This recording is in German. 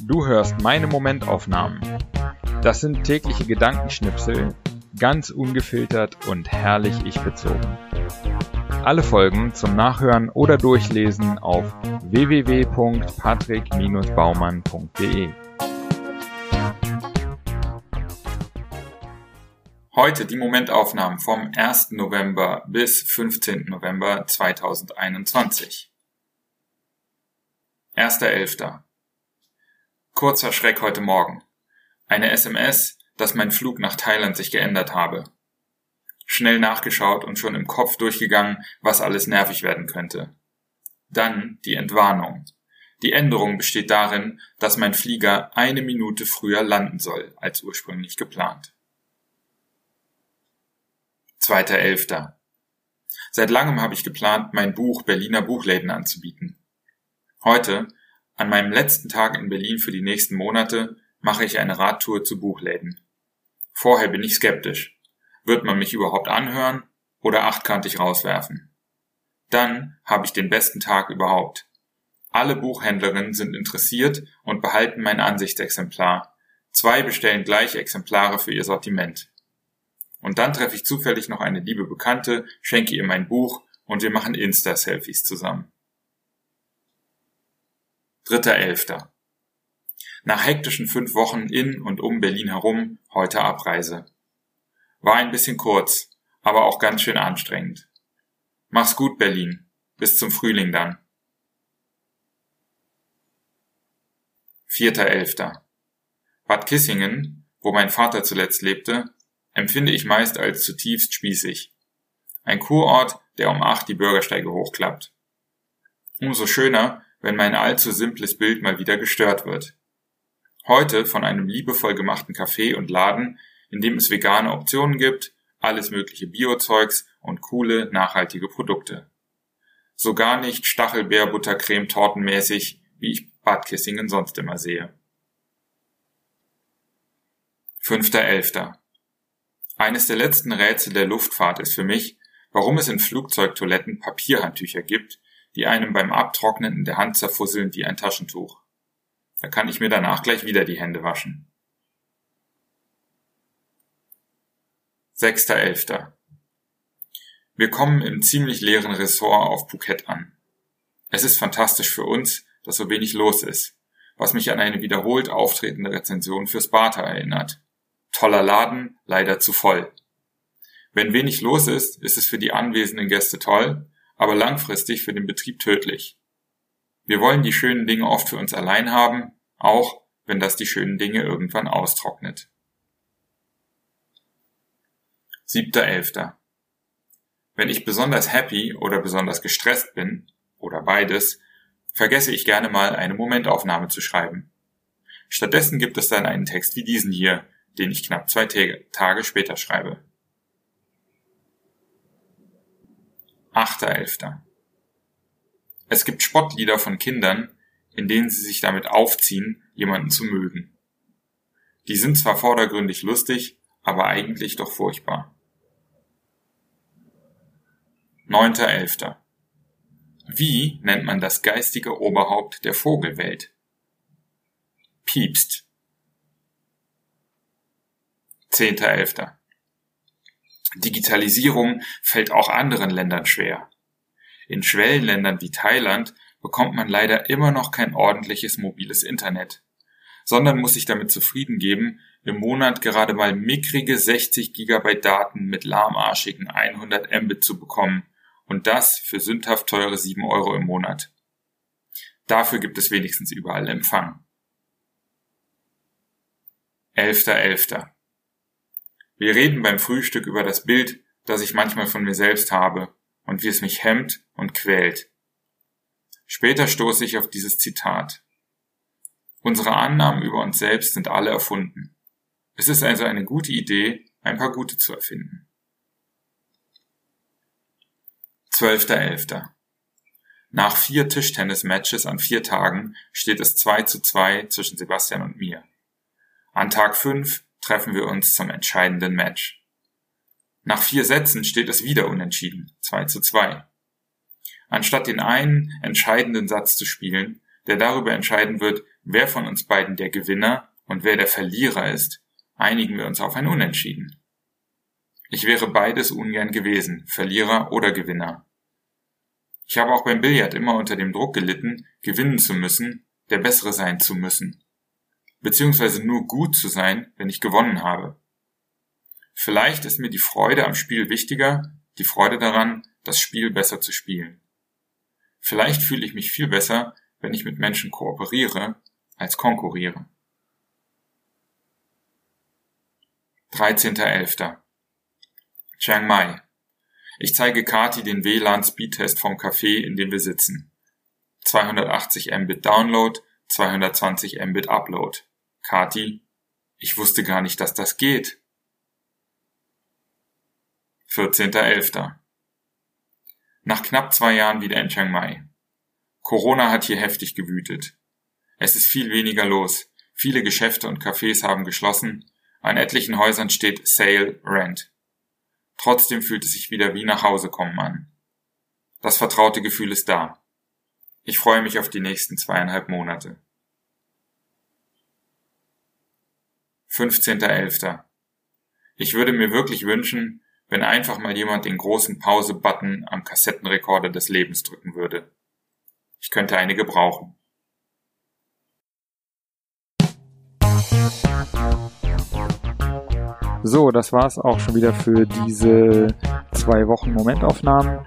Du hörst meine Momentaufnahmen. Das sind tägliche Gedankenschnipsel, ganz ungefiltert und herrlich ich bezogen. Alle Folgen zum Nachhören oder Durchlesen auf www.patrick-baumann.de. Heute die Momentaufnahmen vom 1. November bis 15. November 2021. 1.11. Kurzer Schreck heute Morgen. Eine SMS, dass mein Flug nach Thailand sich geändert habe. Schnell nachgeschaut und schon im Kopf durchgegangen, was alles nervig werden könnte. Dann die Entwarnung. Die Änderung besteht darin, dass mein Flieger eine Minute früher landen soll als ursprünglich geplant. 2.11. Seit langem habe ich geplant, mein Buch Berliner Buchläden anzubieten. Heute, an meinem letzten Tag in Berlin für die nächsten Monate mache ich eine Radtour zu Buchläden. Vorher bin ich skeptisch. Wird man mich überhaupt anhören oder achtkantig rauswerfen? Dann habe ich den besten Tag überhaupt. Alle Buchhändlerinnen sind interessiert und behalten mein Ansichtsexemplar. Zwei bestellen gleich Exemplare für ihr Sortiment. Und dann treffe ich zufällig noch eine liebe Bekannte, schenke ihr mein Buch und wir machen Insta-Selfies zusammen. 3.11. Nach hektischen fünf Wochen in und um Berlin herum heute Abreise. War ein bisschen kurz, aber auch ganz schön anstrengend. Mach's gut, Berlin. Bis zum Frühling dann. 4.11. Bad Kissingen, wo mein Vater zuletzt lebte, empfinde ich meist als zutiefst spießig. Ein Kurort, der um acht die Bürgersteige hochklappt. Umso schöner, wenn mein allzu simples Bild mal wieder gestört wird. Heute von einem liebevoll gemachten Café und Laden, in dem es vegane Optionen gibt, alles mögliche Biozeugs und coole, nachhaltige Produkte. So gar nicht Stachelbeer-Buttercreme tortenmäßig, wie ich Bad Kissingen sonst immer sehe. 5.11. Eines der letzten Rätsel der Luftfahrt ist für mich, warum es in Flugzeugtoiletten Papierhandtücher gibt, die einem beim Abtrocknen in der Hand zerfusseln wie ein Taschentuch. Da kann ich mir danach gleich wieder die Hände waschen. 6.11. Wir kommen im ziemlich leeren Ressort auf Phuket an. Es ist fantastisch für uns, dass so wenig los ist, was mich an eine wiederholt auftretende Rezension für Sparta erinnert. Toller Laden, leider zu voll. Wenn wenig los ist, ist es für die anwesenden Gäste toll, aber langfristig für den Betrieb tödlich. Wir wollen die schönen Dinge oft für uns allein haben, auch wenn das die schönen Dinge irgendwann austrocknet. 7.11. Wenn ich besonders happy oder besonders gestresst bin, oder beides, vergesse ich gerne mal eine Momentaufnahme zu schreiben. Stattdessen gibt es dann einen Text wie diesen hier, den ich knapp zwei Tage später schreibe. 8.11. Es gibt Spottlieder von Kindern, in denen sie sich damit aufziehen, jemanden zu mögen. Die sind zwar vordergründig lustig, aber eigentlich doch furchtbar. 9.11. Wie nennt man das geistige Oberhaupt der Vogelwelt? Piepst. 10.11. Digitalisierung fällt auch anderen Ländern schwer. In Schwellenländern wie Thailand bekommt man leider immer noch kein ordentliches mobiles Internet, sondern muss sich damit zufrieden geben, im Monat gerade mal mickrige 60 Gigabyte Daten mit lahmarschigen 100 Mbit zu bekommen und das für sündhaft teure 7 Euro im Monat. Dafür gibt es wenigstens überall Empfang. 11.11. Wir reden beim Frühstück über das Bild, das ich manchmal von mir selbst habe und wie es mich hemmt und quält. Später stoße ich auf dieses Zitat. Unsere Annahmen über uns selbst sind alle erfunden. Es ist also eine gute Idee, ein paar gute zu erfinden. 12.11. Nach vier Tischtennis-Matches an vier Tagen steht es 2 zu 2 zwischen Sebastian und mir. An Tag 5 treffen wir uns zum entscheidenden Match. Nach vier Sätzen steht es wieder unentschieden, 2 zu 2. Anstatt den einen entscheidenden Satz zu spielen, der darüber entscheiden wird, wer von uns beiden der Gewinner und wer der Verlierer ist, einigen wir uns auf ein Unentschieden. Ich wäre beides ungern gewesen, Verlierer oder Gewinner. Ich habe auch beim Billard immer unter dem Druck gelitten, gewinnen zu müssen, der Bessere sein zu müssen. Beziehungsweise nur gut zu sein, wenn ich gewonnen habe. Vielleicht ist mir die Freude am Spiel wichtiger, die Freude daran, das Spiel besser zu spielen. Vielleicht fühle ich mich viel besser, wenn ich mit Menschen kooperiere, als konkurriere. 13.11. Chiang Mai. Ich zeige Kati den WLAN-Speedtest vom Café, in dem wir sitzen. 280 Mbit Download, 220 Mbit Upload. Kati, ich wusste gar nicht, dass das geht. 14.11. Nach knapp zwei Jahren wieder in Chiang Mai. Corona hat hier heftig gewütet. Es ist viel weniger los. Viele Geschäfte und Cafés haben geschlossen. An etlichen Häusern steht Sale Rent. Trotzdem fühlt es sich wieder wie nach Hause kommen an. Das vertraute Gefühl ist da. Ich freue mich auf die nächsten zweieinhalb Monate. 15.11. Ich würde mir wirklich wünschen, wenn einfach mal jemand den großen Pause-Button am Kassettenrekorder des Lebens drücken würde. Ich könnte eine gebrauchen. So, das war's auch schon wieder für diese zwei Wochen Momentaufnahmen.